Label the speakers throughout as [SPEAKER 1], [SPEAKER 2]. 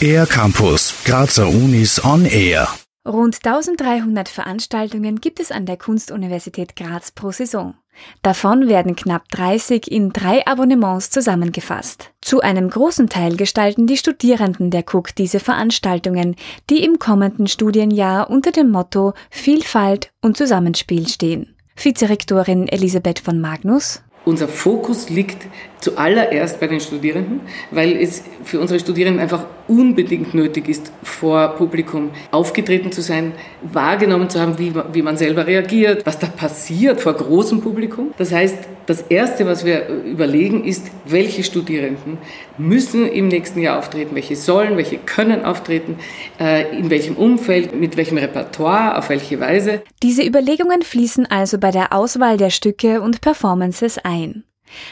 [SPEAKER 1] Air Campus, Grazer Unis on Air.
[SPEAKER 2] Rund 1300 Veranstaltungen gibt es an der Kunstuniversität Graz pro Saison. Davon werden knapp 30 in drei Abonnements zusammengefasst. Zu einem großen Teil gestalten die Studierenden der KUK diese Veranstaltungen, die im kommenden Studienjahr unter dem Motto Vielfalt und Zusammenspiel stehen. Vizerektorin Elisabeth von Magnus.
[SPEAKER 3] Unser Fokus liegt zuallererst bei den Studierenden, weil es für unsere Studierenden einfach unbedingt nötig ist, vor Publikum aufgetreten zu sein, wahrgenommen zu haben, wie, wie man selber reagiert, was da passiert vor großem Publikum. Das heißt, das Erste, was wir überlegen, ist, welche Studierenden müssen im nächsten Jahr auftreten, welche sollen, welche können auftreten, äh, in welchem Umfeld, mit welchem Repertoire, auf welche Weise.
[SPEAKER 2] Diese Überlegungen fließen also bei der Auswahl der Stücke und Performances ein.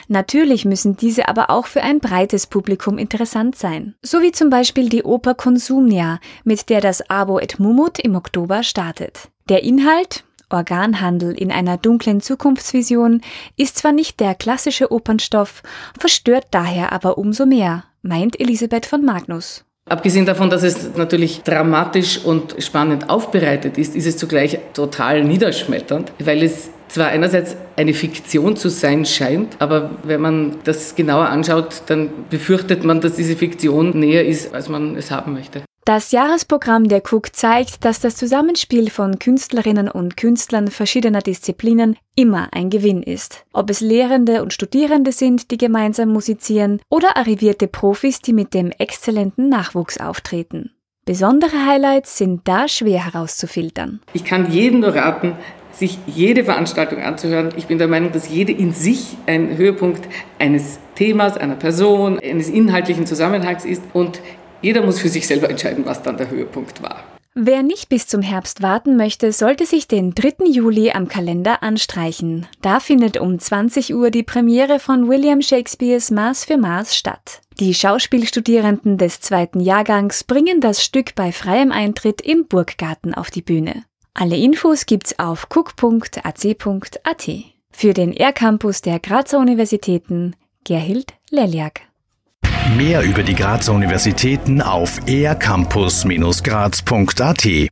[SPEAKER 2] Natürlich müssen diese aber auch für ein breites Publikum interessant sein. So wie zum Beispiel die Oper Consumnia, mit der das Abo et Mumut im Oktober startet. Der Inhalt, Organhandel in einer dunklen Zukunftsvision, ist zwar nicht der klassische Opernstoff, verstört daher aber umso mehr, meint Elisabeth von Magnus.
[SPEAKER 3] Abgesehen davon, dass es natürlich dramatisch und spannend aufbereitet ist, ist es zugleich total niederschmetternd, weil es zwar einerseits eine Fiktion zu sein scheint, aber wenn man das genauer anschaut, dann befürchtet man, dass diese Fiktion näher ist, als man es haben möchte.
[SPEAKER 2] Das Jahresprogramm der Cook zeigt, dass das Zusammenspiel von Künstlerinnen und Künstlern verschiedener Disziplinen immer ein Gewinn ist. Ob es Lehrende und Studierende sind, die gemeinsam musizieren, oder arrivierte Profis, die mit dem exzellenten Nachwuchs auftreten. Besondere Highlights sind da schwer herauszufiltern.
[SPEAKER 3] Ich kann jedem nur raten, sich jede Veranstaltung anzuhören. Ich bin der Meinung, dass jede in sich ein Höhepunkt eines Themas, einer Person, eines inhaltlichen Zusammenhangs ist und jeder muss für sich selber entscheiden, was dann der Höhepunkt war.
[SPEAKER 2] Wer nicht bis zum Herbst warten möchte, sollte sich den 3. Juli am Kalender anstreichen. Da findet um 20 Uhr die Premiere von William Shakespeares Maß für Maß statt. Die Schauspielstudierenden des zweiten Jahrgangs bringen das Stück bei freiem Eintritt im Burggarten auf die Bühne. Alle Infos gibt's auf cook.ac.at. Für den R-Campus der Grazer Universitäten Gerhild Leliak.
[SPEAKER 1] Mehr über die Grazer Universitäten auf ercampus-graz.at